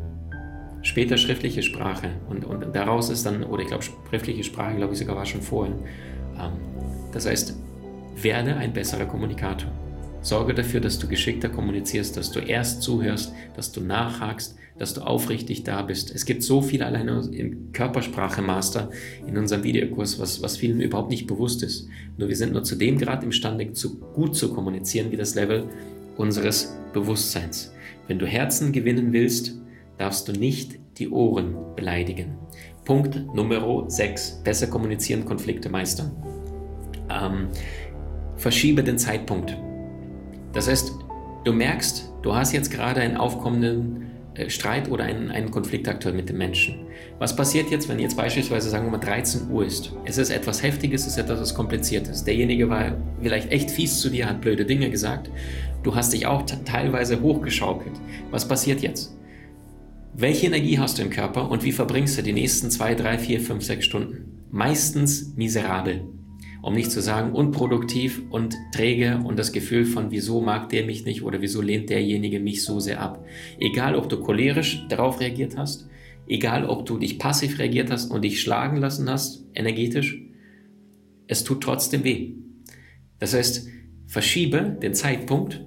später schriftliche Sprache und, und daraus ist dann, oder ich glaube, schriftliche Sprache, glaube ich sogar war schon vorhin, das heißt, werde ein besserer Kommunikator. Sorge dafür, dass du geschickter kommunizierst, dass du erst zuhörst, dass du nachhakst, dass du aufrichtig da bist. Es gibt so viel alleine im Körpersprache-Master in unserem Videokurs, was, was vielen überhaupt nicht bewusst ist. Nur wir sind nur zu dem Grad imstande, zu, gut zu kommunizieren, wie das Level unseres Bewusstseins. Wenn du Herzen gewinnen willst, darfst du nicht die Ohren beleidigen. Punkt Nummer 6. Besser kommunizieren, Konflikte meistern. Ähm, verschiebe den Zeitpunkt. Das heißt, du merkst, du hast jetzt gerade einen aufkommenden äh, Streit oder einen, einen Konfliktakteur mit dem Menschen. Was passiert jetzt, wenn jetzt beispielsweise, sagen wir mal, 13 Uhr ist? Es ist etwas Heftiges, es ist etwas Kompliziertes. Derjenige war vielleicht echt fies zu dir, hat blöde Dinge gesagt. Du hast dich auch teilweise hochgeschaukelt. Was passiert jetzt? Welche Energie hast du im Körper und wie verbringst du die nächsten 2, 3, 4, 5, 6 Stunden? Meistens miserabel um nicht zu sagen unproduktiv und träge und das Gefühl von, wieso mag der mich nicht oder wieso lehnt derjenige mich so sehr ab. Egal, ob du cholerisch darauf reagiert hast, egal, ob du dich passiv reagiert hast und dich schlagen lassen hast, energetisch, es tut trotzdem weh. Das heißt, verschiebe den Zeitpunkt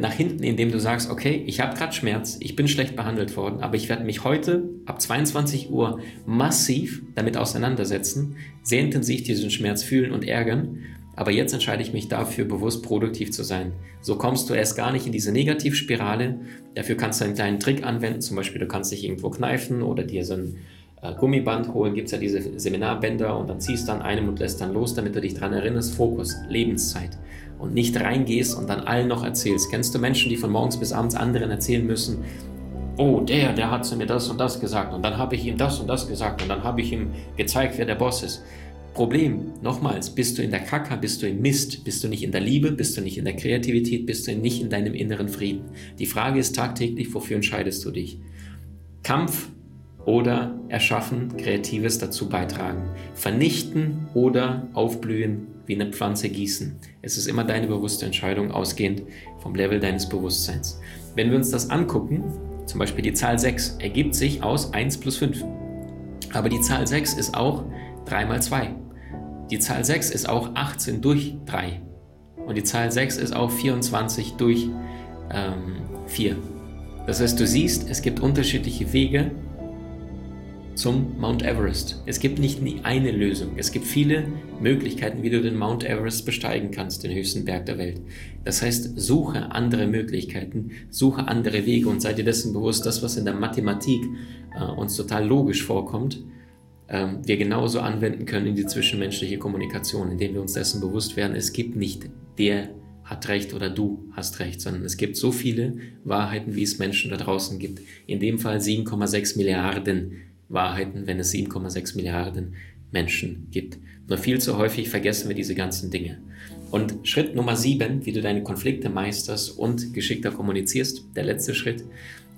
nach hinten, indem du sagst, okay, ich habe gerade Schmerz, ich bin schlecht behandelt worden, aber ich werde mich heute ab 22 Uhr massiv damit auseinandersetzen, sehr intensiv diesen Schmerz fühlen und ärgern. Aber jetzt entscheide ich mich dafür, bewusst produktiv zu sein. So kommst du erst gar nicht in diese Negativspirale. Dafür kannst du einen kleinen Trick anwenden. Zum Beispiel, du kannst dich irgendwo kneifen oder dir so ein äh, Gummiband holen. Gibt es ja diese Seminarbänder und dann ziehst du an einem und lässt dann los, damit du dich daran erinnerst. Fokus, Lebenszeit und nicht reingehst und dann allen noch erzählst. Kennst du Menschen, die von morgens bis abends anderen erzählen müssen, oh, der, der hat zu mir das und das gesagt und dann habe ich ihm das und das gesagt und dann habe ich ihm gezeigt, wer der Boss ist. Problem, nochmals, bist du in der Kacke, bist du im Mist, bist du nicht in der Liebe, bist du nicht in der Kreativität, bist du nicht in deinem inneren Frieden. Die Frage ist tagtäglich, wofür entscheidest du dich? Kampf oder erschaffen, Kreatives dazu beitragen. Vernichten oder aufblühen, wie eine Pflanze gießen. Es ist immer deine bewusste Entscheidung, ausgehend vom Level deines Bewusstseins. Wenn wir uns das angucken, zum Beispiel die Zahl 6 ergibt sich aus 1 plus 5. Aber die Zahl 6 ist auch 3 mal 2. Die Zahl 6 ist auch 18 durch 3. Und die Zahl 6 ist auch 24 durch ähm, 4. Das heißt, du siehst, es gibt unterschiedliche Wege zum Mount Everest. Es gibt nicht eine Lösung. Es gibt viele Möglichkeiten, wie du den Mount Everest besteigen kannst, den höchsten Berg der Welt. Das heißt, suche andere Möglichkeiten, suche andere Wege und sei dir dessen bewusst, das, was in der Mathematik äh, uns total logisch vorkommt, äh, wir genauso anwenden können in die zwischenmenschliche Kommunikation, indem wir uns dessen bewusst werden, es gibt nicht der hat recht oder du hast recht, sondern es gibt so viele Wahrheiten, wie es Menschen da draußen gibt. In dem Fall 7,6 Milliarden Wahrheiten, wenn es 7,6 Milliarden Menschen gibt. Nur viel zu häufig vergessen wir diese ganzen Dinge. Und Schritt Nummer 7, wie du deine Konflikte meisterst und geschickter kommunizierst, der letzte Schritt,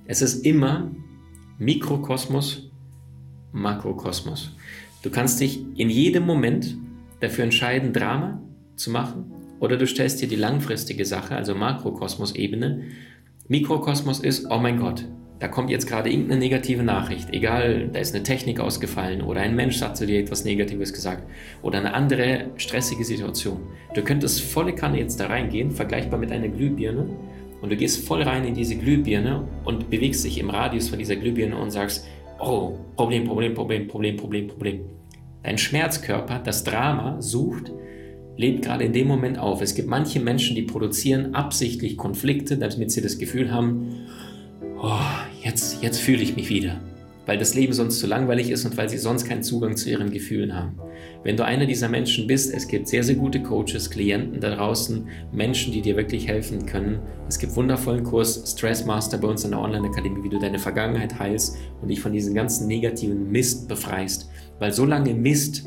es ist immer Mikrokosmos, Makrokosmos. Du kannst dich in jedem Moment dafür entscheiden, Drama zu machen oder du stellst dir die langfristige Sache, also Makrokosmos-Ebene. Mikrokosmos ist, oh mein Gott, da kommt jetzt gerade irgendeine negative Nachricht, egal, da ist eine Technik ausgefallen oder ein Mensch hat zu dir etwas Negatives gesagt oder eine andere stressige Situation. Du könntest volle Kanne jetzt da reingehen, vergleichbar mit einer Glühbirne und du gehst voll rein in diese Glühbirne und bewegst dich im Radius von dieser Glühbirne und sagst, oh, Problem, Problem, Problem, Problem, Problem, Problem. Dein Schmerzkörper, das Drama sucht, lebt gerade in dem Moment auf. Es gibt manche Menschen, die produzieren absichtlich Konflikte, damit sie das Gefühl haben, oh, jetzt, jetzt fühle ich mich wieder, weil das Leben sonst zu langweilig ist und weil sie sonst keinen Zugang zu ihren Gefühlen haben. Wenn du einer dieser Menschen bist, es gibt sehr, sehr gute Coaches, Klienten da draußen, Menschen, die dir wirklich helfen können. Es gibt wundervollen Kurs Stress Master bei uns in der Online-Akademie, wie du deine Vergangenheit heilst und dich von diesem ganzen negativen Mist befreist. Weil so lange Mist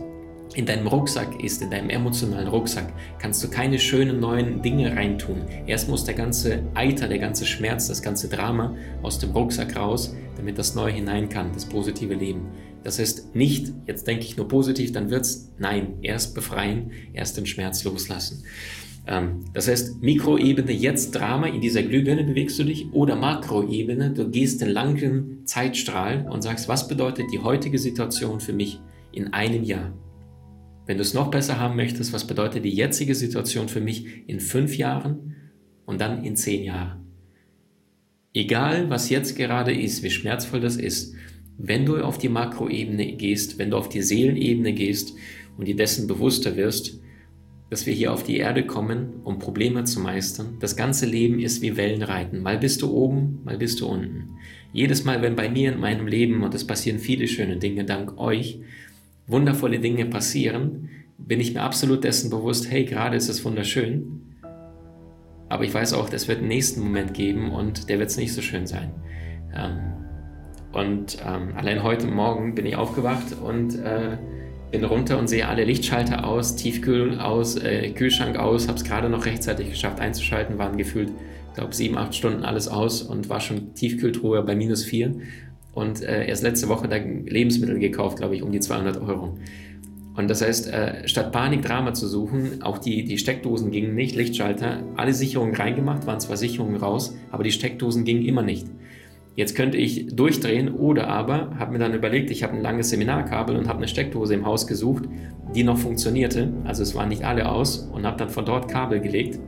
in deinem Rucksack ist, in deinem emotionalen Rucksack, kannst du keine schönen neuen Dinge reintun. Erst muss der ganze Eiter, der ganze Schmerz, das ganze Drama aus dem Rucksack raus, damit das Neue hinein kann, das positive Leben. Das heißt nicht, jetzt denke ich nur positiv, dann wird's. Nein, erst befreien, erst den Schmerz loslassen. Ähm, das heißt, Mikroebene, jetzt Drama, in dieser Glühbirne bewegst du dich, oder Makroebene, du gehst den langen Zeitstrahl und sagst, was bedeutet die heutige Situation für mich in einem Jahr? Wenn du es noch besser haben möchtest, was bedeutet die jetzige Situation für mich in fünf Jahren und dann in zehn Jahren? Egal, was jetzt gerade ist, wie schmerzvoll das ist, wenn du auf die Makroebene gehst, wenn du auf die Seelenebene gehst und dir dessen bewusster wirst, dass wir hier auf die Erde kommen, um Probleme zu meistern. Das ganze Leben ist wie Wellenreiten. Mal bist du oben, mal bist du unten. Jedes Mal, wenn bei mir in meinem Leben, und es passieren viele schöne Dinge dank euch, wundervolle Dinge passieren, bin ich mir absolut dessen bewusst, hey, gerade ist es wunderschön, aber ich weiß auch, es wird einen nächsten Moment geben und der wird es nicht so schön sein. Ähm, und ähm, allein heute Morgen bin ich aufgewacht und äh, bin runter und sehe alle Lichtschalter aus, Tiefkühl aus, äh, Kühlschrank aus, habe es gerade noch rechtzeitig geschafft einzuschalten, waren gefühlt, ich glaube, sieben, acht Stunden alles aus und war schon Tiefkühltruhe bei minus vier und äh, erst letzte Woche da Lebensmittel gekauft, glaube ich, um die 200 Euro. Und das heißt, äh, statt Panikdrama zu suchen, auch die, die Steckdosen gingen nicht, Lichtschalter, alle Sicherungen reingemacht, waren zwar Sicherungen raus, aber die Steckdosen gingen immer nicht. Jetzt könnte ich durchdrehen oder aber habe mir dann überlegt, ich habe ein langes Seminarkabel und habe eine Steckdose im Haus gesucht, die noch funktionierte. Also es waren nicht alle aus und habe dann von dort Kabel gelegt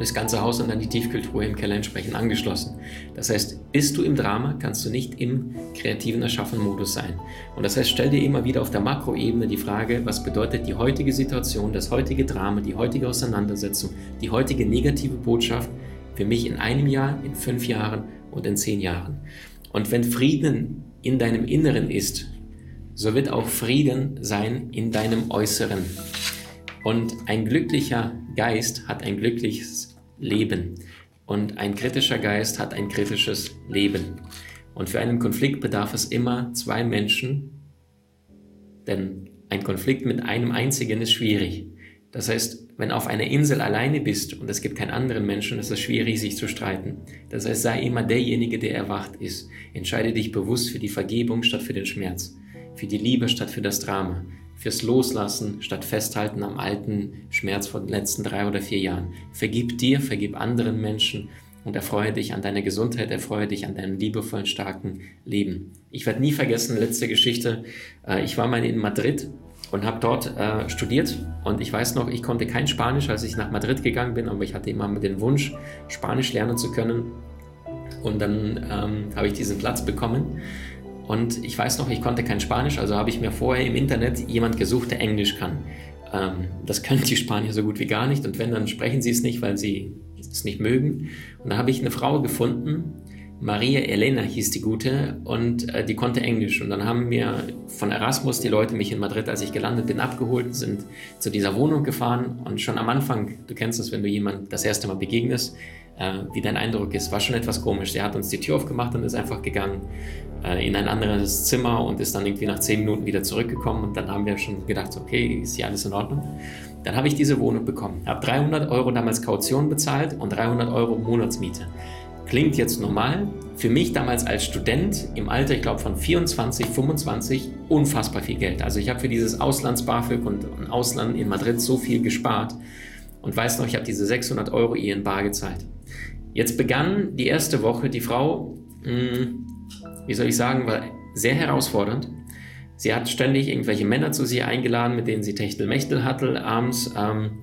das ganze Haus und dann die Tiefkühltruhe im Keller entsprechend angeschlossen. Das heißt, bist du im Drama, kannst du nicht im kreativen Erschaffen-Modus sein. Und das heißt, stell dir immer wieder auf der Makroebene die Frage, was bedeutet die heutige Situation, das heutige Drama, die heutige Auseinandersetzung, die heutige negative Botschaft für mich in einem Jahr, in fünf Jahren und in zehn Jahren. Und wenn Frieden in deinem Inneren ist, so wird auch Frieden sein in deinem Äußeren. Und ein glücklicher Geist hat ein glückliches Leben. Und ein kritischer Geist hat ein kritisches Leben. Und für einen Konflikt bedarf es immer zwei Menschen, denn ein Konflikt mit einem einzigen ist schwierig. Das heißt, wenn auf einer Insel alleine bist und es gibt keinen anderen Menschen, ist es schwierig, sich zu streiten. Das heißt, sei immer derjenige, der erwacht ist. Entscheide dich bewusst für die Vergebung statt für den Schmerz, für die Liebe statt für das Drama, fürs Loslassen statt Festhalten am alten Schmerz von den letzten drei oder vier Jahren. Vergib dir, vergib anderen Menschen und erfreue dich an deiner Gesundheit, erfreue dich an deinem liebevollen, starken Leben. Ich werde nie vergessen, letzte Geschichte, äh, ich war mal in Madrid und habe dort äh, studiert. Und ich weiß noch, ich konnte kein Spanisch, als ich nach Madrid gegangen bin, aber ich hatte immer den Wunsch, Spanisch lernen zu können. Und dann ähm, habe ich diesen Platz bekommen. Und ich weiß noch, ich konnte kein Spanisch, also habe ich mir vorher im Internet jemand gesucht, der Englisch kann. Ähm, das können die Spanier so gut wie gar nicht. Und wenn, dann sprechen sie es nicht, weil sie es nicht mögen. Und da habe ich eine Frau gefunden, Maria Elena hieß die gute und äh, die konnte Englisch. Und dann haben mir von Erasmus die Leute mich in Madrid, als ich gelandet bin, abgeholt, sind zu dieser Wohnung gefahren. Und schon am Anfang, du kennst es, wenn du jemand das erste Mal begegnest, äh, wie dein Eindruck ist, war schon etwas komisch. Sie hat uns die Tür aufgemacht und ist einfach gegangen äh, in ein anderes Zimmer und ist dann irgendwie nach zehn Minuten wieder zurückgekommen. Und dann haben wir schon gedacht, okay, ist hier alles in Ordnung? Dann habe ich diese Wohnung bekommen, habe 300 Euro damals Kaution bezahlt und 300 Euro Monatsmiete. Klingt jetzt normal. Für mich damals als Student im Alter, ich glaube von 24, 25, unfassbar viel Geld. Also ich habe für dieses Auslands-BAföG und Ausland in Madrid so viel gespart und weiß noch, ich habe diese 600 Euro in Bar gezahlt. Jetzt begann die erste Woche, die Frau, mh, hm, wie soll ich sagen, war sehr herausfordernd. Sie hat ständig irgendwelche Männer zu sich eingeladen, mit denen sie Techtelmechtel hatte abends. Ähm,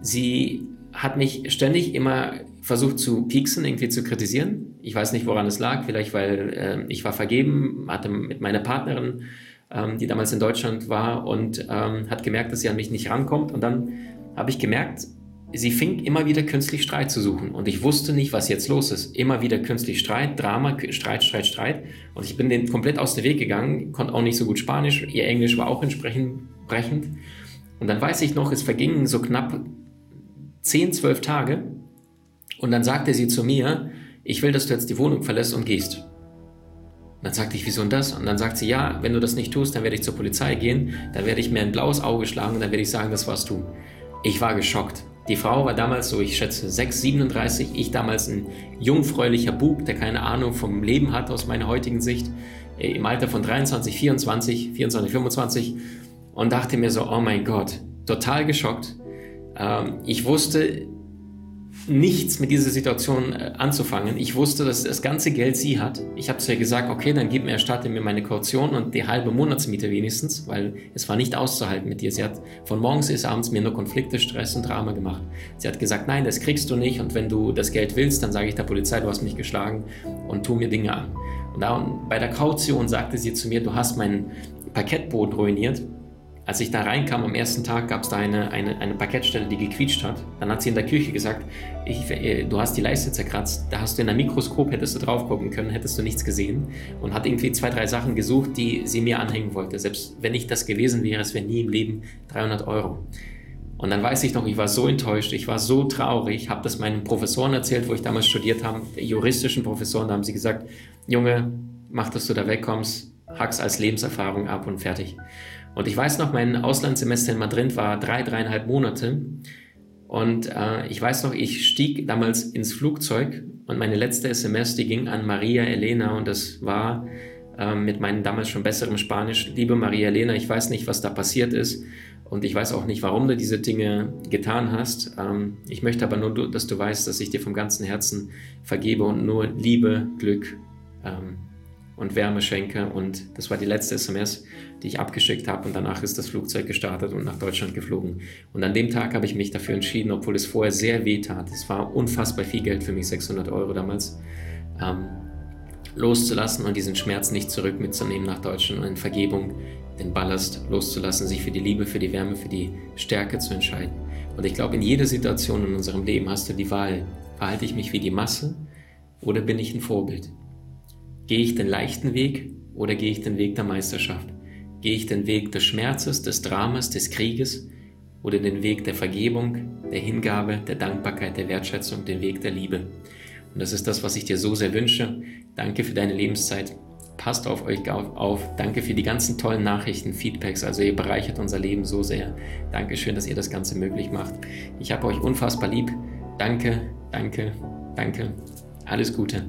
sie hat mich ständig immer versucht zu pieksen, irgendwie zu kritisieren. Ich weiß nicht, woran es lag. Vielleicht, weil äh, ich war vergeben, hatte mit meiner Partnerin, ähm, die damals in Deutschland war, und ähm, hat gemerkt, dass sie an mich nicht rankommt. Und dann habe ich gemerkt, sie fing immer wieder künstlich Streit zu suchen. Und ich wusste nicht, was jetzt los ist. Immer wieder künstlich Streit, Drama, Streit, Streit, Streit. Und ich bin den komplett aus dem Weg gegangen, konnte auch nicht so gut Spanisch. Ihr Englisch war auch entsprechend brechend. Und dann weiß ich noch, es vergingen so knapp 10, 12 Tage und dann sagte sie zu mir, ich will, dass du jetzt die Wohnung verlässt und gehst. Dann sagte ich, wieso und das? Und dann sagt sie, ja, wenn du das nicht tust, dann werde ich zur Polizei gehen, dann werde ich mir ein blaues Auge schlagen und dann werde ich sagen, das warst du. Ich war geschockt. Die Frau war damals so, ich schätze, 6, 37. Ich damals ein jungfräulicher Bub, der keine Ahnung vom Leben hat aus meiner heutigen Sicht. Äh, Im Alter von 23, 24, 24, 25. Und dachte mir so, oh mein Gott, total geschockt. Ähm, ich wusste, nichts mit dieser Situation äh, anzufangen. Ich wusste, dass das ganze Geld sie hat. Ich habe zu ihr gesagt, okay, dann gib mir, erstatte mir meine Kaution und die halbe Monatsmiete wenigstens, weil es war nicht auszuhalten mit dir. Sie hat von morgens bis abends mir nur Konflikte, Stress und Drama gemacht. Sie hat gesagt, nein, das kriegst du nicht und wenn du das Geld willst, dann sage ich der Polizei, du hast mich geschlagen und tu mir Dinge an. Und bei der Kaution sagte sie zu mir, du hast meinen Parkettboden ruiniert als ich da reinkam am ersten Tag, gab es da eine, eine, eine Parkettstelle, die gequietscht hat. Dann hat sie in der Küche gesagt, ich, äh, du hast die Leiste zerkratzt, da hast du in einem Mikroskop, hättest du drauf gucken können, hättest du nichts gesehen. Und hat irgendwie zwei, drei Sachen gesucht, die sie mir anhängen wollte. Selbst wenn ich das gewesen wäre, es wäre nie im Leben 300 Euro. Und dann weiß ich noch, ich war so enttäuscht, ich war so traurig, habe das meinen Professoren erzählt, wo ich damals studiert habe, juristischen Professoren, da haben sie gesagt, Junge, mach, dass du da wegkommst, hack's als Lebenserfahrung ab und fertig. Und ich weiß noch, mein Auslandssemester in Madrid war drei, dreieinhalb Monate. Und äh, ich weiß noch, ich stieg damals ins Flugzeug und meine letzte SMS, die ging an Maria Elena und das war äh, mit meinem damals schon besseren Spanisch. Liebe Maria Elena, ich weiß nicht, was da passiert ist und ich weiß auch nicht, warum du diese Dinge getan hast. Ähm, ich möchte aber nur, dass du weißt, dass ich dir vom ganzen Herzen vergebe und nur Liebe, Glück ähm, und Wärme schenke. Und das war die letzte SMS, die ich abgeschickt habe. Und danach ist das Flugzeug gestartet und nach Deutschland geflogen. Und an dem Tag habe ich mich dafür entschieden, obwohl es vorher sehr weh tat. Es war unfassbar viel Geld für mich, 600 Euro damals. Ähm, loszulassen und diesen Schmerz nicht zurück mitzunehmen nach Deutschland und in Vergebung den Ballast loszulassen, sich für die Liebe, für die Wärme, für die Stärke zu entscheiden. Und ich glaube, in jeder Situation in unserem Leben hast du die Wahl. Verhalte ich mich wie die Masse oder bin ich ein Vorbild? Gehe ich den leichten Weg oder gehe ich den Weg der Meisterschaft? Gehe ich den Weg des Schmerzes, des Dramas, des Krieges oder den Weg der Vergebung, der Hingabe, der Dankbarkeit, der Wertschätzung, den Weg der Liebe? Und das ist das, was ich dir so sehr wünsche. Danke für deine Lebenszeit. Passt auf euch auf. Danke für die ganzen tollen Nachrichten, Feedbacks. Also ihr bereichert unser Leben so sehr. Dankeschön, dass ihr das Ganze möglich macht. Ich habe euch unfassbar lieb. Danke, danke, danke. Alles Gute.